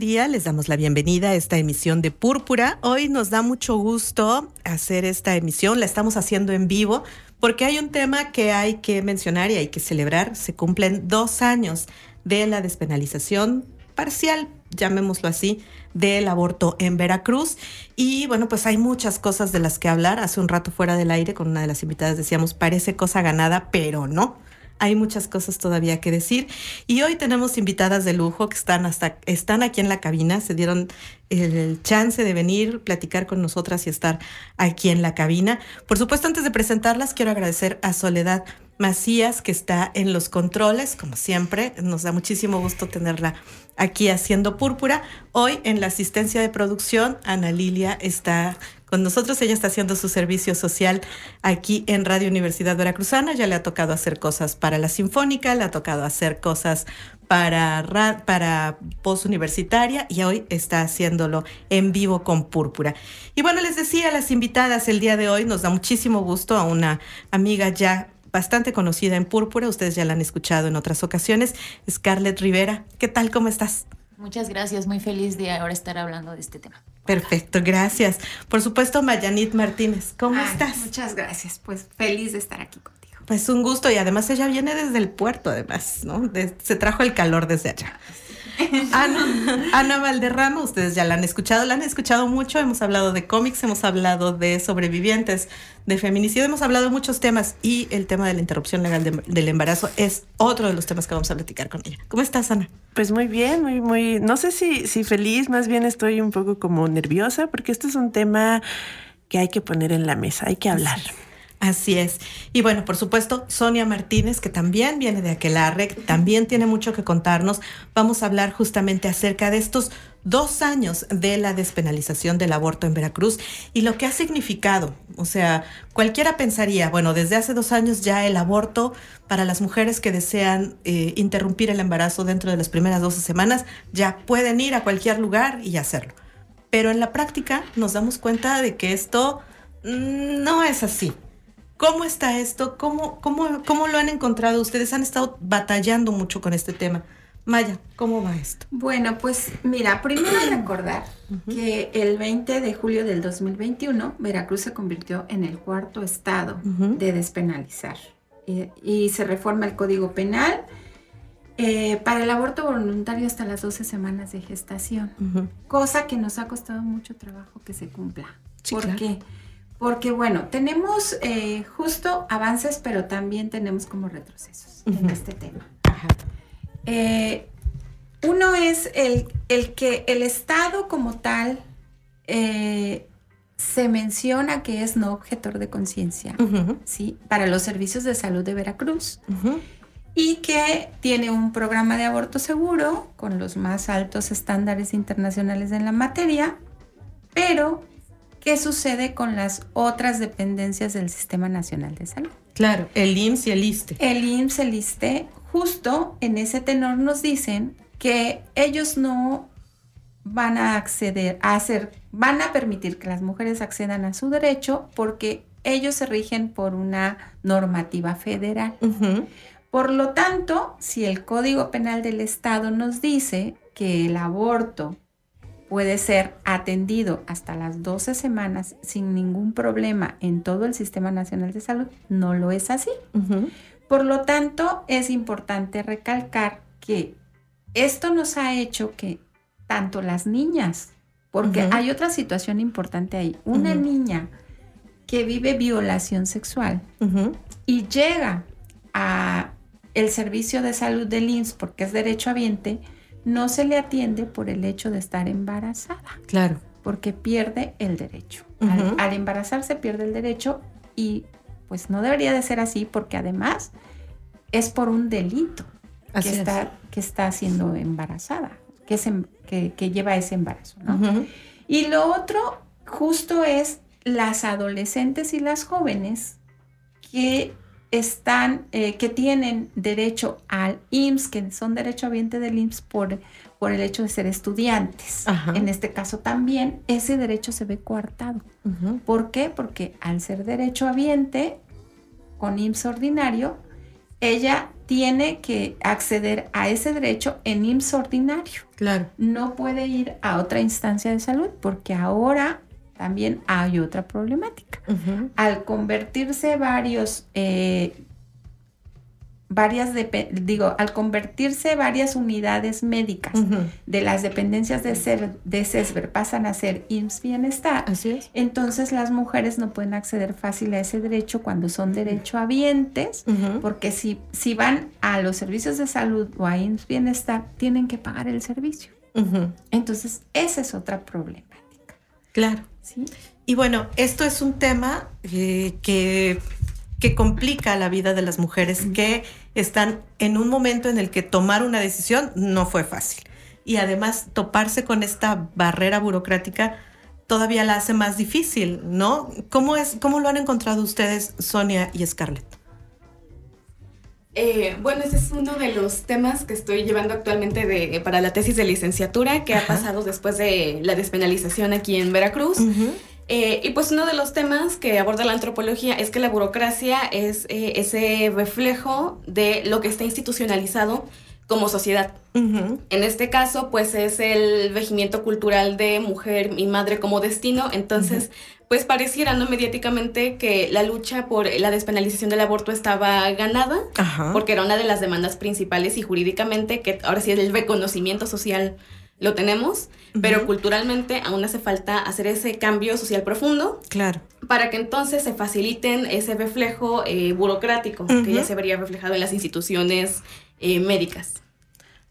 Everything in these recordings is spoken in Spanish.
Día. Les damos la bienvenida a esta emisión de Púrpura. Hoy nos da mucho gusto hacer esta emisión. La estamos haciendo en vivo porque hay un tema que hay que mencionar y hay que celebrar. Se cumplen dos años de la despenalización parcial, llamémoslo así, del aborto en Veracruz. Y bueno, pues hay muchas cosas de las que hablar. Hace un rato fuera del aire con una de las invitadas decíamos, parece cosa ganada, pero no hay muchas cosas todavía que decir. Y hoy tenemos invitadas de lujo que están hasta están aquí en la cabina, se dieron el chance de venir, platicar con nosotras y estar aquí en la cabina. Por supuesto, antes de presentarlas, quiero agradecer a Soledad Macías, que está en los controles, como siempre. Nos da muchísimo gusto tenerla aquí haciendo púrpura. Hoy en la asistencia de producción, Ana Lilia está con nosotros. Ella está haciendo su servicio social aquí en Radio Universidad Veracruzana. Ya le ha tocado hacer cosas para la Sinfónica, le ha tocado hacer cosas para, para universitaria y hoy está haciéndolo en vivo con Púrpura. Y bueno, les decía a las invitadas el día de hoy, nos da muchísimo gusto a una amiga ya bastante conocida en Púrpura, ustedes ya la han escuchado en otras ocasiones, Scarlett Rivera. ¿Qué tal? ¿Cómo estás? Muchas gracias, muy feliz de ahora estar hablando de este tema. Perfecto, gracias. Por supuesto, Mayanit Martínez, ¿cómo estás? Muchas gracias, pues feliz de estar aquí contigo. Pues un gusto y además ella viene desde el puerto, además, ¿no? se trajo el calor desde allá. Ana, Ana Valderrama, ustedes ya la han escuchado, la han escuchado mucho, hemos hablado de cómics, hemos hablado de sobrevivientes de feminicidio, hemos hablado de muchos temas y el tema de la interrupción legal del embarazo es otro de los temas que vamos a platicar con ella. ¿Cómo estás, Ana? Pues muy bien, muy, muy, no sé si, si feliz, más bien estoy un poco como nerviosa porque este es un tema que hay que poner en la mesa, hay que hablar. Así es. Y bueno, por supuesto, Sonia Martínez, que también viene de Aquelarre, también tiene mucho que contarnos. Vamos a hablar justamente acerca de estos dos años de la despenalización del aborto en Veracruz y lo que ha significado. O sea, cualquiera pensaría, bueno, desde hace dos años ya el aborto para las mujeres que desean eh, interrumpir el embarazo dentro de las primeras 12 semanas ya pueden ir a cualquier lugar y hacerlo. Pero en la práctica nos damos cuenta de que esto mm, no es así. ¿Cómo está esto? ¿Cómo, cómo, ¿Cómo lo han encontrado? Ustedes han estado batallando mucho con este tema. Maya, ¿cómo va esto? Bueno, pues mira, primero recordar que el 20 de julio del 2021 Veracruz se convirtió en el cuarto estado de despenalizar eh, y se reforma el Código Penal eh, para el aborto voluntario hasta las 12 semanas de gestación, cosa que nos ha costado mucho trabajo que se cumpla. ¿Por qué? Porque bueno, tenemos eh, justo avances, pero también tenemos como retrocesos en este tema. Eh, uno es el, que el Estado como tal eh, se menciona que es no objetor de conciencia, ¿sí? Para los servicios de salud de Veracruz. Y que tiene un programa de aborto seguro con los más altos estándares internacionales en la materia, pero ¿Qué sucede con las otras dependencias del Sistema Nacional de Salud? Claro, el IMSS y el ISTE. El IMSS, y el ISTE, justo en ese tenor nos dicen que ellos no van a acceder a hacer, van a permitir que las mujeres accedan a su derecho porque ellos se rigen por una normativa federal. Por lo tanto, si el Código Penal del Estado nos dice que el aborto puede ser atendido hasta las 12 semanas sin ningún problema en todo el Sistema Nacional de Salud, no lo es así. Por lo tanto, es importante recalcar que esto nos ha hecho que tanto las niñas, porque hay otra situación importante ahí, una niña que vive violación sexual y llega a el servicio de salud del IMSS porque es derecho habiente, no se le atiende por el hecho de estar embarazada. Claro. Porque pierde el derecho. al, embarazarse pierde el derecho y pues no debería de ser así porque además es por un delito Así que es. está, que está siendo embarazada, que, es em- que, que lleva ese embarazo. ¿no? Y lo otro justo es las adolescentes y las jóvenes que están, eh, que tienen derecho al IMSS, que son derechohabiente del IMSS por, por el hecho de ser estudiantes. Ajá. En este caso también ese derecho se ve coartado. Ujú. ¿Por qué? Porque al ser derechohabiente con IMSS ordinario, ella tiene que acceder a ese derecho en IMSS ordinario Claro. no puede ir a otra instancia de salud porque ahora también hay otra problemática. Al convertirse varios, eh, varias, digo, al convertirse varias unidades médicas de las dependencias de, ser, de CESBER pasan a ser IMSS Bienestar, Así es. entonces las mujeres no pueden acceder fácil a ese derecho cuando son derechohabientes Ujú. porque si, si van a los servicios de salud o a IMSS Bienestar, tienen que pagar el servicio. Entonces, esa es otra problemática. Claro. ¿sí? Y bueno, esto es un tema eh, que, que complica la vida de las mujeres que están en un momento en el que tomar una decisión no fue fácil. Y además toparse con esta barrera burocrática todavía la hace más difícil, ¿no? ¿Cómo, es, cómo lo han encontrado ustedes, Sonia y Scarlett? Eh, bueno, ese es uno de los temas que estoy llevando actualmente de, para la tesis de licenciatura que Ajá. ha pasado después de la despenalización aquí en Veracruz. Eh, y pues uno de los temas que aborda la antropología es que la burocracia es eh, ese reflejo de lo que está institucionalizado como sociedad. En este caso, pues es el regimiento cultural de mujer y madre como destino. Entonces, pues pareciera, ¿no? Mediáticamente que la lucha por la despenalización del aborto estaba ganada, porque era una de las demandas principales y jurídicamente, que ahora sí el reconocimiento social lo tenemos, pero culturalmente aún hace falta hacer ese cambio social profundo Claro. para que entonces se faciliten ese reflejo eh, burocrático que ya se vería reflejado en las instituciones eh, médicas.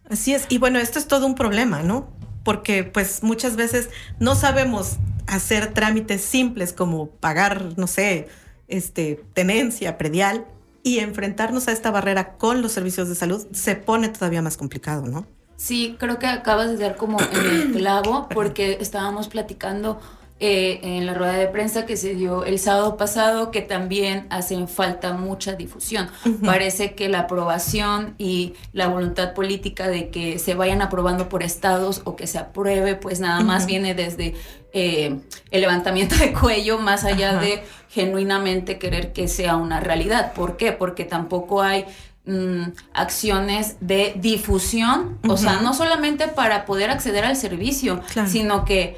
Así es. Y bueno, esto es todo un problema, ¿no? Porque pues muchas veces no sabemos hacer trámites simples como pagar, no sé, este, tenencia, predial y enfrentarnos a esta barrera con los servicios de salud se pone todavía más complicado, ¿no? Sí, creo que acabas de dar como en el clavo porque estábamos platicando eh, en la rueda de prensa que se dio el sábado pasado que también hacen falta mucha difusión. Parece que la aprobación y la voluntad política de que se vayan aprobando por estados o que se apruebe, pues nada más viene desde eh, el levantamiento de cuello más allá Ajá. de genuinamente querer que sea una realidad. ¿Por qué? Porque tampoco hay mm, acciones de difusión, o sea, no solamente para poder acceder al servicio, Claro. sino que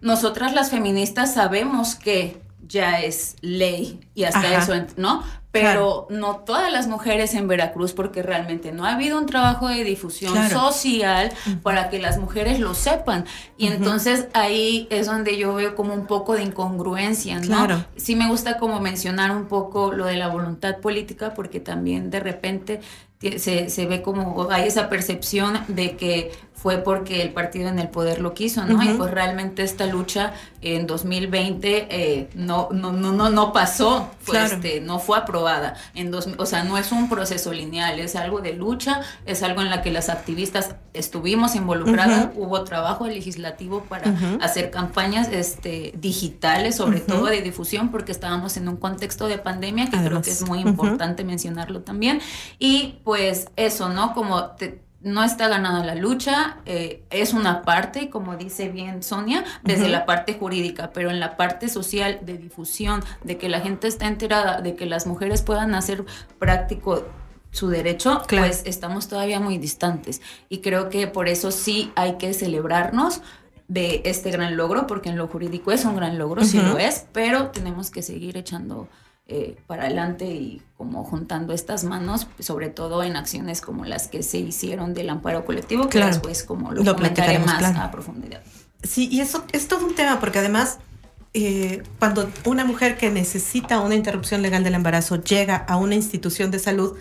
nosotras las feministas sabemos que ya es ley y hasta Ajá. eso, ¿no? Pero no todas las mujeres en Veracruz, porque realmente no ha habido un trabajo de difusión Claro. social para que las mujeres lo sepan. Y entonces ahí es donde yo veo como un poco de incongruencia, ¿no? Claro. Sí me gusta como mencionar un poco lo de la voluntad política, porque también de repente se, se ve como hay esa percepción de que fue porque el partido en el poder lo quiso, ¿no? Y pues realmente esta lucha en 2020 eh, no, no, no, no, no pasó, fue Claro. este, no fue aprobada. En dos, o sea, no es un proceso lineal, es algo de lucha, es algo en la que las activistas estuvimos involucradas, hubo trabajo legislativo para hacer campañas este, digitales, sobre todo de difusión, porque estábamos en un contexto de pandemia que creo que es muy importante mencionarlo también. Y pues eso, ¿no? Como te- no está ganada la lucha, eh, es una parte, como dice bien Sonia, desde la parte jurídica, pero en la parte social de difusión, de que la gente está enterada, de que las mujeres puedan hacer práctico su derecho, Claro. pues estamos todavía muy distantes. Y creo que por eso sí hay que celebrarnos de este gran logro, porque en lo jurídico es un gran logro, sí lo es, pero tenemos que seguir echando eh, para adelante y como juntando estas manos, sobre todo en acciones como las que se hicieron del amparo colectivo, que Claro. después como lo, Lo comentaré más claro. a profundidad. Sí, y eso es todo un tema porque además eh, cuando una mujer que necesita una interrupción legal del embarazo llega a una institución de salud,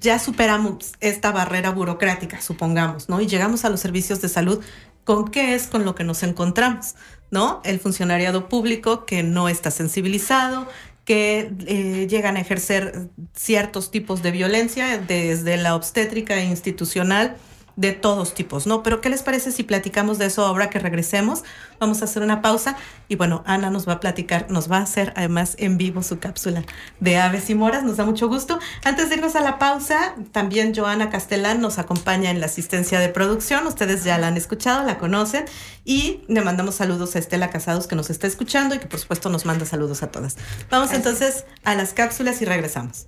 ya superamos esta barrera burocrática, supongamos, ¿no? Y llegamos a los servicios de salud, ¿con qué es con lo que nos encontramos? ¿No? El funcionariado público que no está sensibilizado, que eh, llegan a ejercer ciertos tipos de violencia, desde la obstétrica institucional de todos tipos, ¿no? Pero ¿qué les parece si platicamos de eso ahora que regresemos? Vamos a hacer una pausa y bueno, Ana nos va a platicar, nos va a hacer además en vivo su cápsula de aves y moras, nos da mucho gusto. Antes de irnos a la pausa, también Joana Castellán nos acompaña en la asistencia de producción, ustedes ya la han escuchado, la conocen y le mandamos saludos a Estela Casados que nos está escuchando y que por supuesto nos manda saludos a todas. Vamos entonces a las cápsulas y regresamos.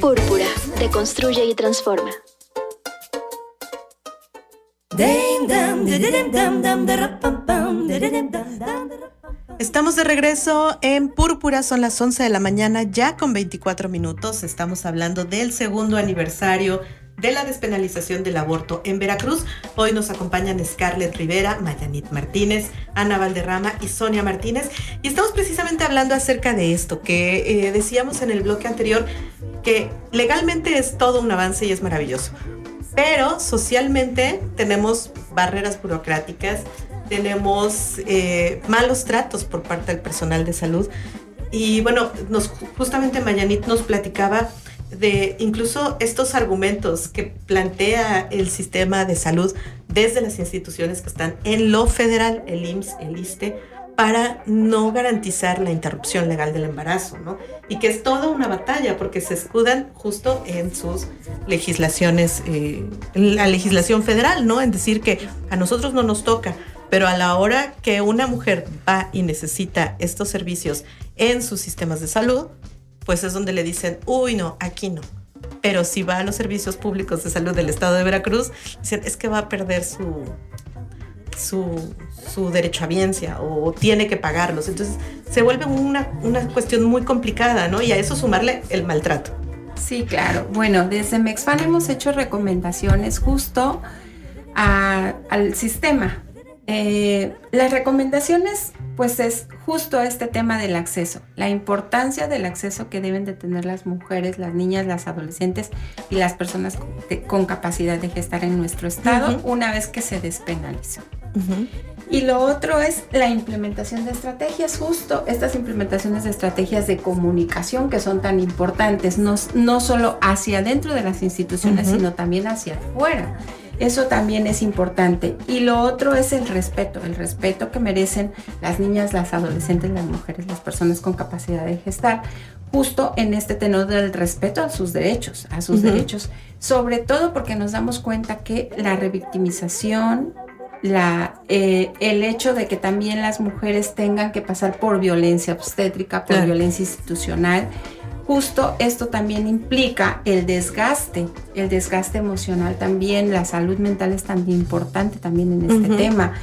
Púrpura, deconstruye y transforma. Estamos de regreso en Púrpura, son las 11 de la mañana, ya con 24 minutos. Estamos hablando del segundo aniversario de la despenalización del aborto en Veracruz. Hoy nos acompañan Scarlett Rivera, Mayanit Martínez, Ana Valderrama y Sonia Martínez. Y estamos precisamente hablando acerca de esto, que eh, decíamos en el bloque anterior, que legalmente es todo un avance y es maravilloso. Pero socialmente tenemos barreras burocráticas, tenemos eh, malos tratos por parte del personal de salud. Y bueno, nos, justamente Mayanit nos platicaba de incluso estos argumentos que plantea el sistema de salud desde las instituciones que están en lo federal, el IMSS, el ISTE, para no garantizar la interrupción legal del embarazo, ¿no? Y que es toda una batalla porque se escudan justo en sus legislaciones, eh, la legislación federal, ¿no? En decir que a nosotros no nos toca, pero a la hora que una mujer va y necesita estos servicios en sus sistemas de salud, pues es donde le dicen, uy, no, aquí no. Pero si va a los servicios públicos de salud del estado de Veracruz, dicen, es que va a perder su, su, derecho a biencia o tiene que pagarlos. Entonces se vuelve una, una cuestión muy complicada, ¿no? Y a eso sumarle el maltrato. Sí, claro. Bueno, desde Mexfan hemos hecho recomendaciones justo al sistema eh, las recomendaciones, pues es justo este tema del acceso, la importancia del acceso que deben de tener las mujeres, las niñas, las adolescentes y las personas con, capacidad de gestar en nuestro estado una vez que se despenalizó. Y lo otro es la implementación de estrategias, justo estas implementaciones de estrategias de comunicación que son tan importantes, no, no solo hacia dentro de las instituciones, sino también hacia afuera. Eso también es importante. Y lo otro es el respeto, el respeto que merecen las niñas, las adolescentes, las mujeres, las personas con capacidad de gestar, justo en este tenor del respeto a sus derechos, a sus derechos, sobre todo porque nos damos cuenta que la revictimización, la, eh, el hecho de que también las mujeres tengan que pasar por violencia obstétrica, por violencia institucional, justo esto también implica el desgaste, el desgaste emocional también, la salud mental es tan importante también en este tema.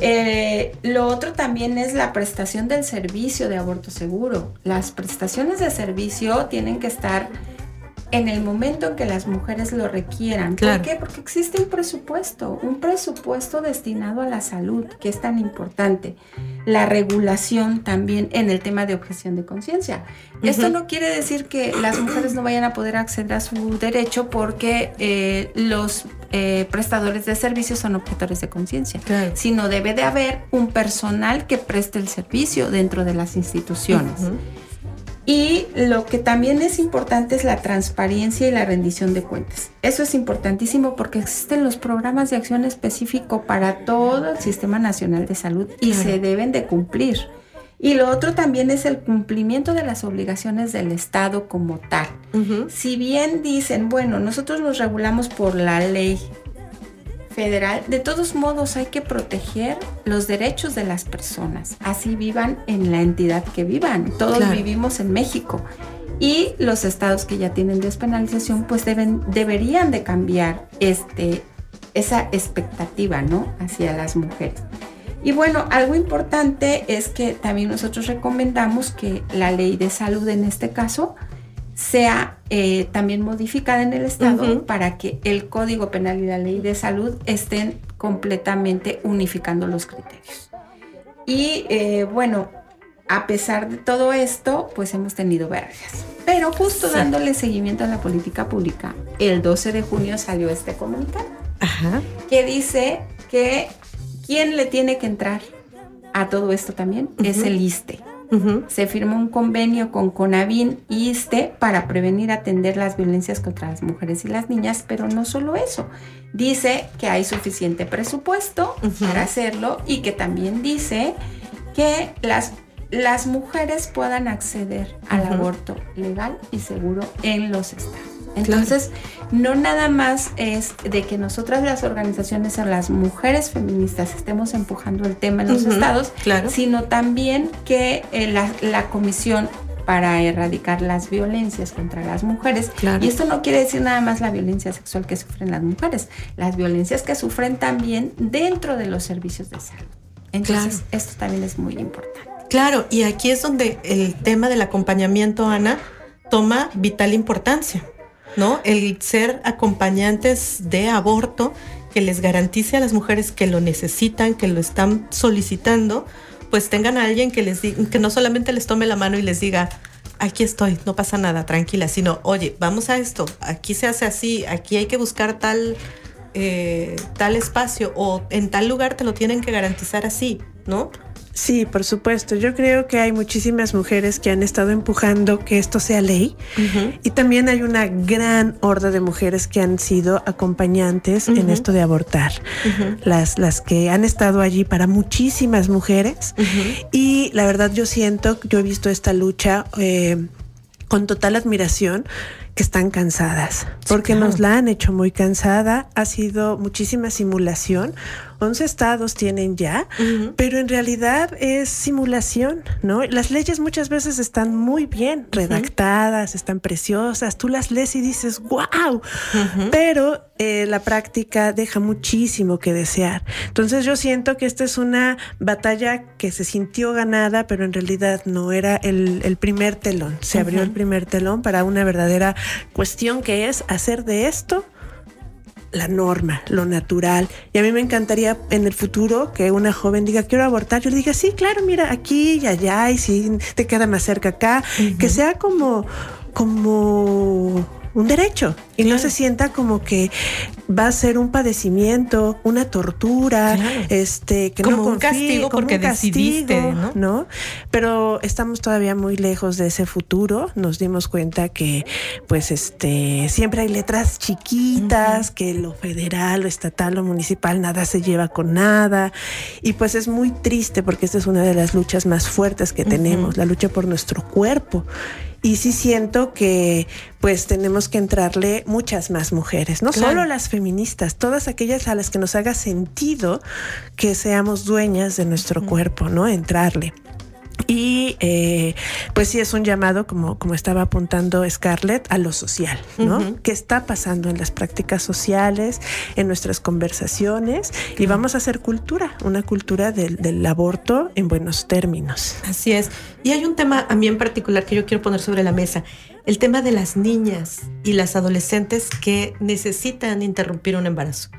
Eh, lo otro también es la prestación del servicio de aborto seguro. Las prestaciones de servicio tienen que estar en el momento en que las mujeres lo requieran. ¿Por qué? Porque existe un presupuesto, un presupuesto destinado a la salud, que es tan importante. La regulación también en el tema de objeción de conciencia. Esto no quiere decir que las mujeres no vayan a poder acceder a su derecho porque eh, los eh, prestadores de servicios son objetores de conciencia, sino debe de haber un personal que preste el servicio dentro de las instituciones. Y lo que también es importante es la transparencia y la rendición de cuentas. Eso es importantísimo porque existen los programas de acción específico para todo el Sistema Nacional de Salud y se deben de cumplir. Y lo otro también es el cumplimiento de las obligaciones del Estado como tal. Si bien dicen, bueno, nosotros nos regulamos por la ley federal, de todos modos hay que proteger los derechos de las personas, así vivan en la entidad que vivan. Todos vivimos en México y los estados que ya tienen despenalización pues deben deberían de cambiar este esa expectativa, ¿no? hacia las mujeres. Y bueno, algo importante es que también nosotros recomendamos que la ley de salud en este caso sea eh, también modificada en el Estado para que el Código Penal y la Ley de Salud estén completamente unificando los criterios. Y eh, bueno, a pesar de todo esto, pues hemos tenido vergas. Pero justo dándole seguimiento a la política pública, el 12 de junio salió este comunicado que dice que ¿Quién le tiene que entrar a todo esto también? Es el ISTE. Se firmó un convenio con CONAVIN y ISTE para prevenir y atender las violencias contra las mujeres y las niñas, pero no solo eso. Dice que hay suficiente presupuesto para hacerlo y que también dice que las, las mujeres puedan acceder al aborto legal y seguro en los estados. Entonces, no nada más es de que nosotras las organizaciones o las mujeres feministas estemos empujando el tema en los estados, sino también que eh, la, Comisión para erradicar las violencias contra las mujeres. Y esto no quiere decir nada más la violencia sexual que sufren las mujeres, las violencias que sufren también dentro de los servicios de salud. Entonces, esto también es muy importante. Claro, y aquí es donde el tema del acompañamiento, Ana, toma vital importancia. ¿No? El ser acompañantes de aborto que les garantice a las mujeres que lo necesitan, que lo están solicitando, pues tengan a alguien que les diga, que no solamente les tome la mano y les diga, aquí estoy, no pasa nada, tranquila, sino, oye, vamos a esto, aquí se hace así, aquí hay que buscar tal, eh, tal espacio o en tal lugar te lo tienen que garantizar así, ¿no? Sí, por supuesto. Yo creo que hay muchísimas mujeres que han estado empujando que esto sea ley. Y también hay una gran horda de mujeres que han sido acompañantes en esto de abortar. las, las que han estado allí para muchísimas mujeres. Y la verdad yo siento, yo he visto esta lucha eh, con total admiración que están cansadas, porque nos la han hecho muy cansada, ha sido muchísima simulación, 11 estados tienen ya, pero en realidad es simulación, ¿no? Las leyes muchas veces están muy bien redactadas, están preciosas, tú las lees y dices, wow, pero eh, la práctica deja muchísimo que desear. Entonces yo siento que esta es una batalla que se sintió ganada, pero en realidad no era el, primer telón, se abrió el primer telón para una verdadera cuestión que es hacer de esto la norma, lo natural. Y a mí me encantaría en el futuro que una joven diga, quiero abortar, yo le diga, sí, claro, mira, aquí y allá, y si te queda más cerca acá, que sea como, como un derecho. Y no se sienta como que va a ser un padecimiento, una tortura, este, que como no un castigo porque decidiste, ¿no? Pero estamos todavía muy lejos de ese futuro. Nos dimos cuenta que, pues, este, siempre hay letras chiquitas, que lo federal, lo estatal, lo municipal, nada se lleva con nada. Y pues es muy triste porque esta es una de las luchas más fuertes que tenemos, la lucha por nuestro cuerpo y sí siento que pues tenemos que entrarle muchas más mujeres, no solo las feministas, todas aquellas a las que nos haga sentido que seamos dueñas de nuestro cuerpo, ¿no? Entrarle. Y eh, pues sí es un llamado, como, como estaba apuntando Scarlett, a lo social, ¿no? ¿Qué está pasando en las prácticas sociales, en nuestras conversaciones? Y vamos a hacer cultura, una cultura del, del, aborto en buenos términos. Así es. Y hay un tema a mí en particular que yo quiero poner sobre la mesa, el tema de las niñas y las adolescentes que necesitan interrumpir un embarazo,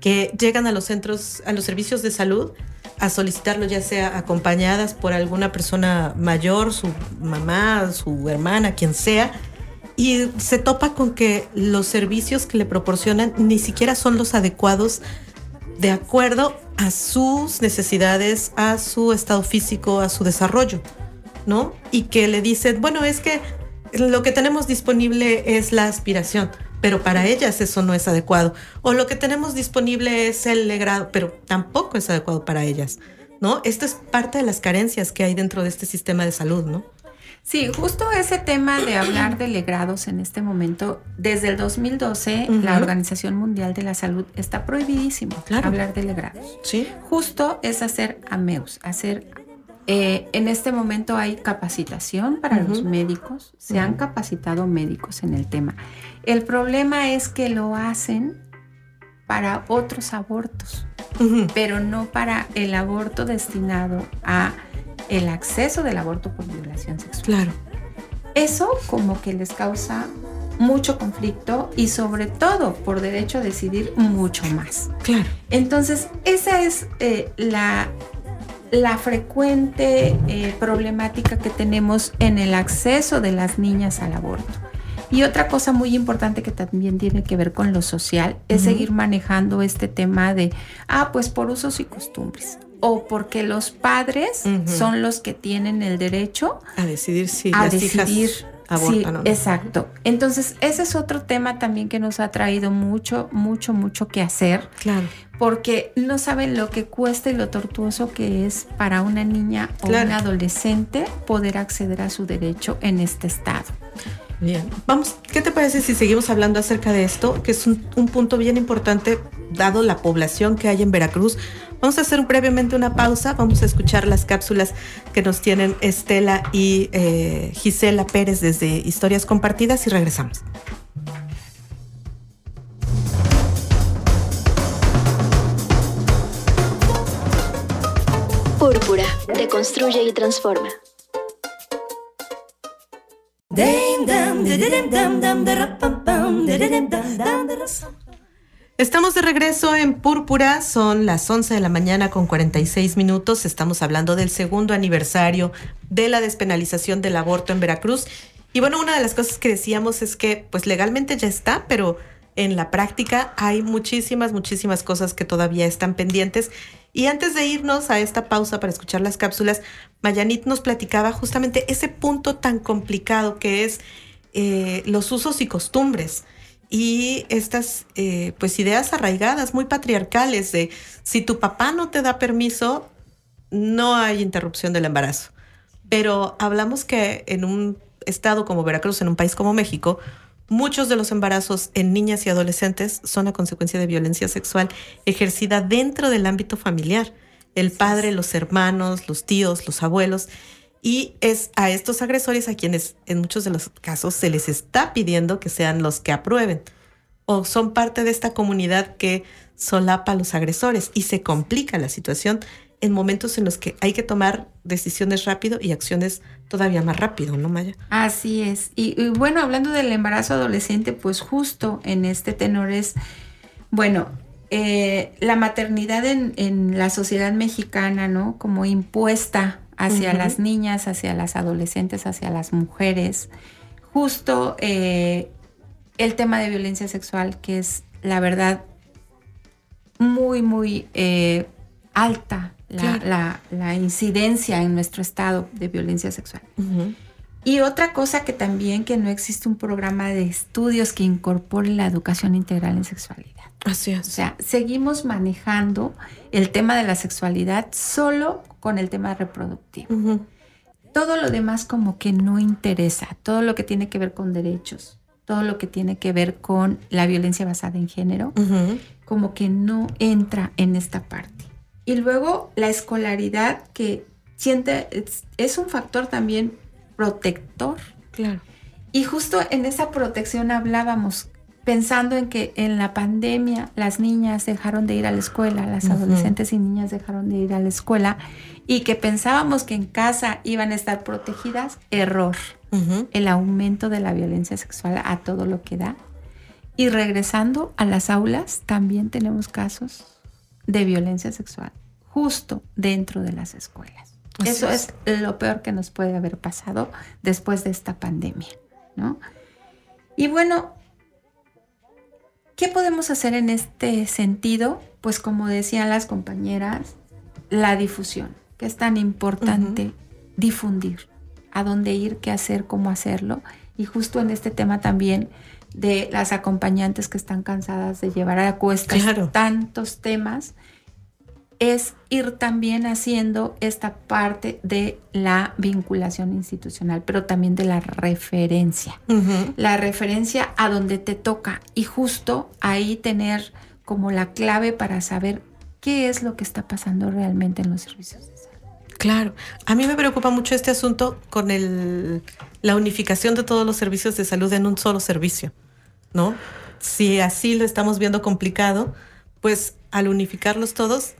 que llegan a los centros, a los servicios de salud a solicitarlo, ya sea acompañadas por alguna persona mayor, su mamá, su hermana, quien sea, y se topa con que los servicios que le proporcionan ni siquiera son los adecuados de acuerdo a sus necesidades, a su estado físico, a su desarrollo, ¿no? Y que le dicen, bueno, es que lo que tenemos disponible es la aspiración pero para ellas eso no es adecuado. O lo que tenemos disponible es el legrado, pero tampoco es adecuado para ellas, ¿no? Esto es parte de las carencias que hay dentro de este sistema de salud, ¿no? Sí, justo ese tema de hablar de legrados en este momento, desde el 2012 la Organización Mundial de la Salud está prohibidísimo hablar de legrados. Sí. Justo es hacer AMEUS, hacer eh, en este momento hay capacitación para los médicos, se han capacitado médicos en el tema. El problema es que lo hacen para otros abortos, pero no para el aborto destinado a el acceso del aborto por violación sexual. Claro. Eso como que les causa mucho conflicto y sobre todo por derecho a decidir mucho más. Claro. Entonces, esa es eh, la, la frecuente eh, problemática que tenemos en el acceso de las niñas al aborto Y otra cosa muy importante que también tiene que ver con lo social es seguir manejando este tema de, ah, pues por usos y costumbres. O porque los padres son los que tienen el derecho a decidir si a las decidir hijas abortan o no. Exacto. Entonces, ese es otro tema también que nos ha traído mucho, mucho, mucho que hacer. Claro. Porque no saben lo que cuesta y lo tortuoso que es para una niña o Claro. un adolescente poder acceder a su derecho en este estado. Bien, vamos, ¿qué te parece si seguimos hablando acerca de esto? Que es un, un punto bien importante dado la población que hay en Veracruz. Vamos a hacer brevemente una pausa, vamos a escuchar las cápsulas que nos tienen Estela y eh, Gisela Pérez desde Historias Compartidas y regresamos. Púrpura, deconstruye y transforma. Estamos de regreso en Púrpura, son las 11 de la mañana con 46 minutos. Estamos hablando del segundo aniversario de la despenalización del aborto en Veracruz. Y bueno, una de las cosas que decíamos es que pues legalmente ya está, pero en la práctica hay muchísimas, muchísimas cosas que todavía están pendientes. Y antes de irnos a esta pausa para escuchar las cápsulas, Mayanit nos platicaba justamente ese punto tan complicado que es eh, los usos y costumbres y estas eh, pues ideas arraigadas, muy patriarcales de si tu papá no te da permiso, no hay interrupción del embarazo. Pero hablamos que en un estado como Veracruz, en un país como México, muchos de los embarazos en niñas y adolescentes son a consecuencia de violencia sexual ejercida dentro del ámbito familiar. El padre, los hermanos, los tíos, los abuelos. Y es a estos agresores a quienes en muchos de los casos se les está pidiendo que sean los que aprueben o son parte de esta comunidad que solapa a los agresores y se complica la situación en momentos en los que hay que tomar decisiones rápido y acciones todavía más rápido, ¿no, Maya? Así es. Y, y bueno, hablando del embarazo adolescente, pues justo en este tenor es, bueno, eh, la maternidad en, en la sociedad mexicana, ¿no? Como impuesta hacia las niñas, hacia las adolescentes, hacia las mujeres. Justo eh, el tema de violencia sexual, que es la verdad muy, muy eh, alta la, Claro. la- la incidencia en nuestro estado de violencia sexual. Y otra cosa que también que no existe un programa de estudios que incorpore la educación integral en sexualidad. Así O sea, seguimos manejando el tema de la sexualidad solo con el tema reproductivo. Todo lo demás como que no interesa, todo lo que tiene que ver con derechos, todo lo que tiene que ver con la violencia basada en género, como que no entra en esta parte. Y luego la escolaridad que siente, es, es un factor también protector. Claro. Y justo en esa protección hablábamos, pensando en que en la pandemia las niñas dejaron de ir a la escuela, las adolescentes y niñas dejaron de ir a la escuela y que pensábamos que en casa iban a estar protegidas, error. El aumento de la violencia sexual a todo lo que da. Y regresando a las aulas, también tenemos casos de violencia sexual justo dentro de las escuelas. Así Eso es. es lo peor que nos puede haber pasado después de esta pandemia, ¿no? Y bueno, ¿qué podemos hacer en este sentido? Pues como decían las compañeras, la difusión, que es tan importante difundir, a dónde ir, qué hacer, cómo hacerlo. Y justo en este tema también de las acompañantes que están cansadas de llevar a cuestas Claro. tantos temas, es ir también haciendo esta parte de la vinculación institucional, pero también de la referencia. La referencia a donde te toca y justo ahí tener como la clave para saber qué es lo que está pasando realmente en los servicios de salud. Claro, a mí me preocupa mucho este asunto con el, la unificación de todos los servicios de salud en un solo servicio, ¿no? Si así lo estamos viendo complicado, pues al unificarlos todos,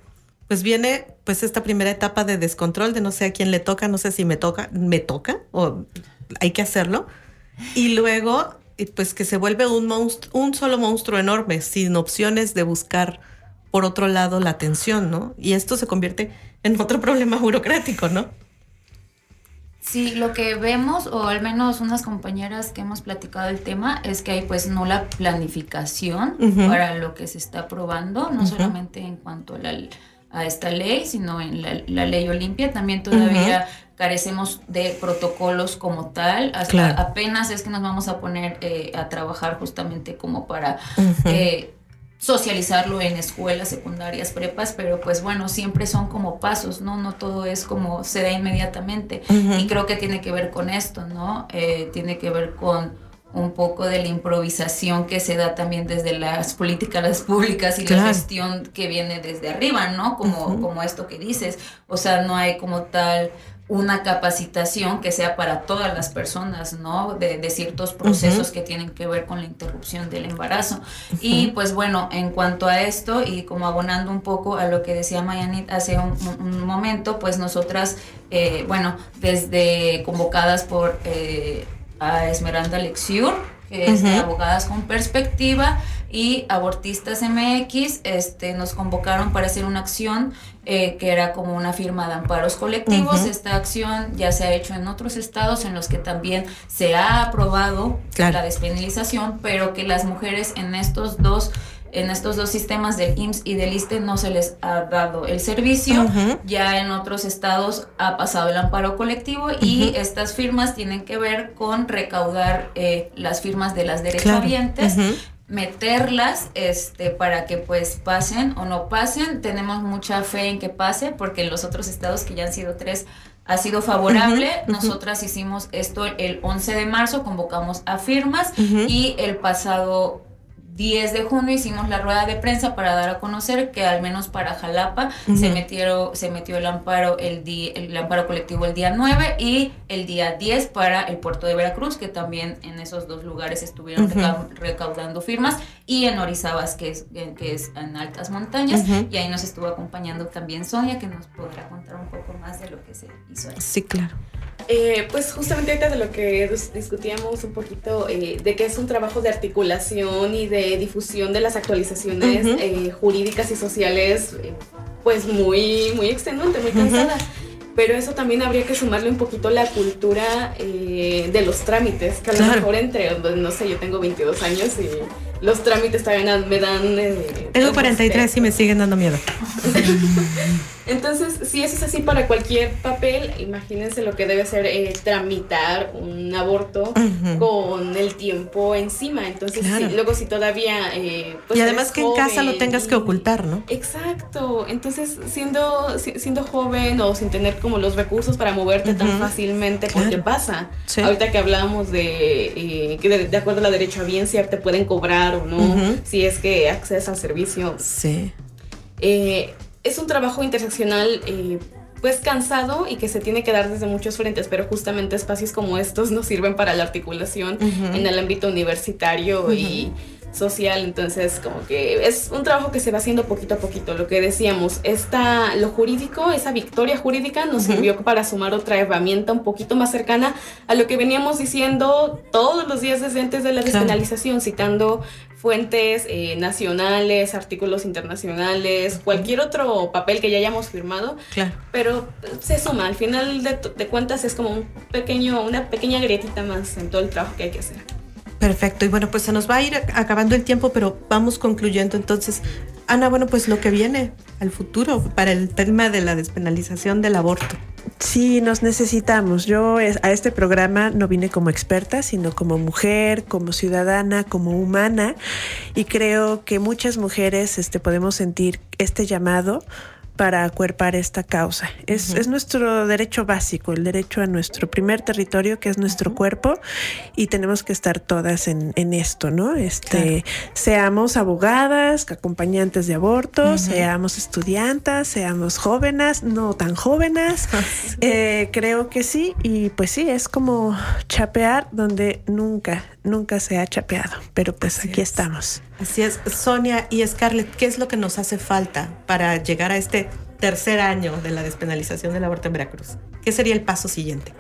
pues viene pues esta primera etapa de descontrol de no sé a quién le toca, no sé si me toca, me toca o hay que hacerlo. Y luego eh, pues que se vuelve un monstruo, un solo monstruo enorme sin opciones de buscar por otro lado la atención, ¿no? Y esto se convierte en otro problema burocrático, ¿no? Sí, lo que vemos, o al menos unas compañeras que hemos platicado el tema, es que hay pues no la planificación para lo que se está aprobando, no solamente en cuanto a, la, a, esta ley, sino en la, ley Olimpia, también todavía carecemos de protocolos como tal, hasta apenas es que nos vamos a poner eh, a trabajar justamente como para socializarlo en escuelas secundarias, prepas, pero pues bueno, siempre son como pasos, ¿no? No todo es como se da inmediatamente. Y creo que tiene que ver con esto, ¿no? Eh, tiene que ver con un poco de la improvisación que se da también desde las políticas públicas y la gestión que viene desde arriba, ¿no? Como, como esto que dices. O sea, no hay como tal una capacitación que sea para todas las personas, ¿no? De, ciertos procesos que tienen que ver con la interrupción del embarazo. Y pues bueno, en cuanto a esto, y como abonando un poco a lo que decía Mayanit hace un, momento, pues nosotras, eh, bueno, desde convocadas por eh, a Esmeralda Lexiur, que es de Abogadas con Perspectiva, y Abortistas MX este, nos convocaron para hacer una acción eh, que era como una firma de amparos colectivos. Esta acción ya se ha hecho en otros estados en los que también se ha aprobado la despenalización, pero que las mujeres en estos dos en estos dos sistemas del IMSS y del ISTE no se les ha dado el servicio. Ya en otros estados ha pasado el amparo colectivo y estas firmas tienen que ver con recaudar eh, las firmas de las derechohabientes meterlas este para que pues pasen o no pasen. Tenemos mucha fe en que pase porque en los otros estados que ya han sido tres ha sido favorable. Nosotras hicimos esto el 11 de marzo convocamos a firmas y el pasado 10 de junio hicimos la rueda de prensa para dar a conocer que al menos para Jalapa se, metieron, se metió el amparo, el, el amparo colectivo el día 9 y el día 10 para el puerto de Veracruz, que también en esos dos lugares estuvieron recaudando firmas, y en Orizabas, que es, que es en altas montañas, y ahí nos estuvo acompañando también Sonia, que nos podrá contar un poco más de lo que se hizo ahí. Sí, claro. Eh, pues justamente ahorita de lo que discutíamos un poquito, eh, de que es un trabajo de articulación y de difusión de las actualizaciones eh, jurídicas y sociales, pues muy, muy extenuante, muy cansada. Pero eso también habría que sumarle un poquito la cultura de los trámites, que a lo mejor entre, no sé, yo tengo 22 años y los trámites también me dan... tengo 43 y me siguen dando miedo. Entonces, si eso es así para cualquier papel, imagínense lo que debe ser eh, tramitar un aborto con el tiempo encima. Entonces, luego si todavía... Eh, pues y además que en casa lo tengas que ocultar, ¿no? Exacto. Entonces, siendo, siendo joven o sin tener como los recursos para moverte tan fácilmente, porque pasa. Ahorita que hablábamos de eh, que de, acuerdo a la derecho a bien, te pueden cobrar o no, si es que accedes al servicio. Sí. Eh, es un trabajo interseccional eh, pues cansado y que se tiene que dar desde muchos frentes, pero justamente espacios como estos nos sirven para la articulación en el ámbito universitario y social, entonces como que es un trabajo que se va haciendo poquito a poquito, lo que decíamos, esta, lo jurídico, esa victoria jurídica nos sirvió para sumar otra herramienta un poquito más cercana a lo que veníamos diciendo todos los días desde antes de la despenalización, citando fuentes eh, nacionales, artículos internacionales, cualquier otro papel que ya hayamos firmado, claro. pero se suma, al final de, de cuentas es como un pequeño, una pequeña grietita más en todo el trabajo que hay que hacer. Perfecto. Y bueno, pues se nos va a ir acabando el tiempo, pero vamos concluyendo entonces. Ana, bueno, pues lo que viene al futuro para el tema de la despenalización del aborto. Sí, nos necesitamos. Yo a este programa no vine como experta, sino como mujer, como ciudadana, como humana. Y creo que muchas mujeres este, podemos sentir este llamado para acuerpar esta causa. Es, nuestro derecho básico, el derecho a nuestro primer territorio, que es nuestro cuerpo, y tenemos que estar todas en, esto, ¿no? Este, Seamos abogadas, acompañantes de abortos, seamos estudiantas, seamos jóvenes, no tan jóvenes. Eh, creo que sí, y pues sí, es como chapear donde nunca, nunca se ha chapeado, pero pues aquí estamos. Así es, Sonia y Scarlett, ¿qué es lo que nos hace falta para llegar a este tercer año de la despenalización del aborto en Veracruz? ¿Qué sería el paso siguiente?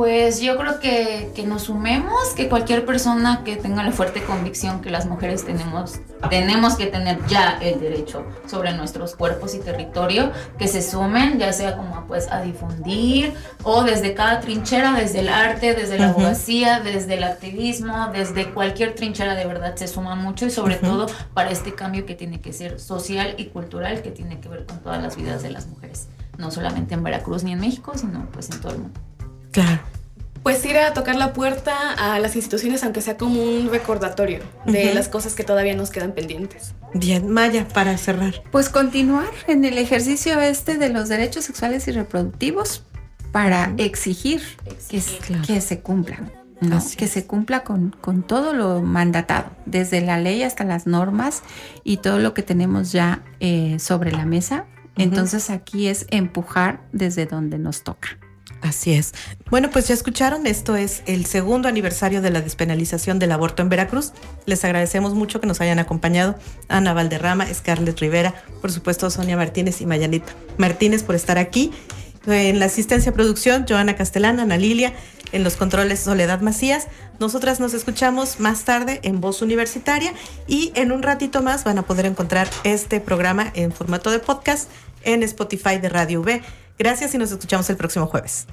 Pues yo creo que, que, nos sumemos, que cualquier persona que tenga la fuerte convicción que las mujeres tenemos, tenemos que tener ya el derecho sobre nuestros cuerpos y territorio, que se sumen, ya sea como pues a difundir o desde cada trinchera, desde el arte, desde la abogacía, desde el activismo, desde cualquier trinchera de verdad se suma mucho y sobre todo para este cambio que tiene que ser social y cultural que tiene que ver con todas las vidas de las mujeres, no solamente en Veracruz ni en México, sino pues en todo el mundo. Claro. Pues ir a tocar la puerta a las instituciones, aunque sea como un recordatorio de las cosas que todavía nos quedan pendientes. Bien, Maya, para cerrar. Pues continuar en el ejercicio este de los derechos sexuales y reproductivos para exigir, que, se cumplan. que se cumpla con, con, todo lo mandatado, desde la ley hasta las normas y todo lo que tenemos ya eh, sobre la mesa. Entonces aquí es empujar desde donde nos toca. Así es. Bueno, pues ya escucharon, esto es el segundo aniversario de la despenalización del aborto en Veracruz. Les agradecemos mucho que nos hayan acompañado Ana Valderrama, Scarlett Rivera, por supuesto Sonia Martínez y Mayanita Martínez por estar aquí. En la asistencia a producción, Joana Castellana, Ana Lilia, en los controles Soledad Macías. Nosotras nos escuchamos más tarde en Voz Universitaria y en un ratito más van a poder encontrar este programa en formato de podcast en Spotify de Radio V. Gracias y nos escuchamos el próximo jueves.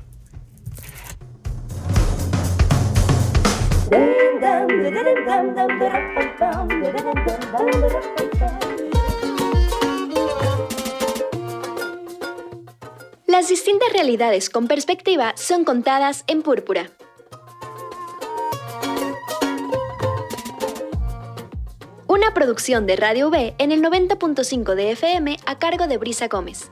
Las distintas realidades con perspectiva son contadas en púrpura. Una producción de Radio V en el 90.5 de FM a cargo de Brisa Gómez.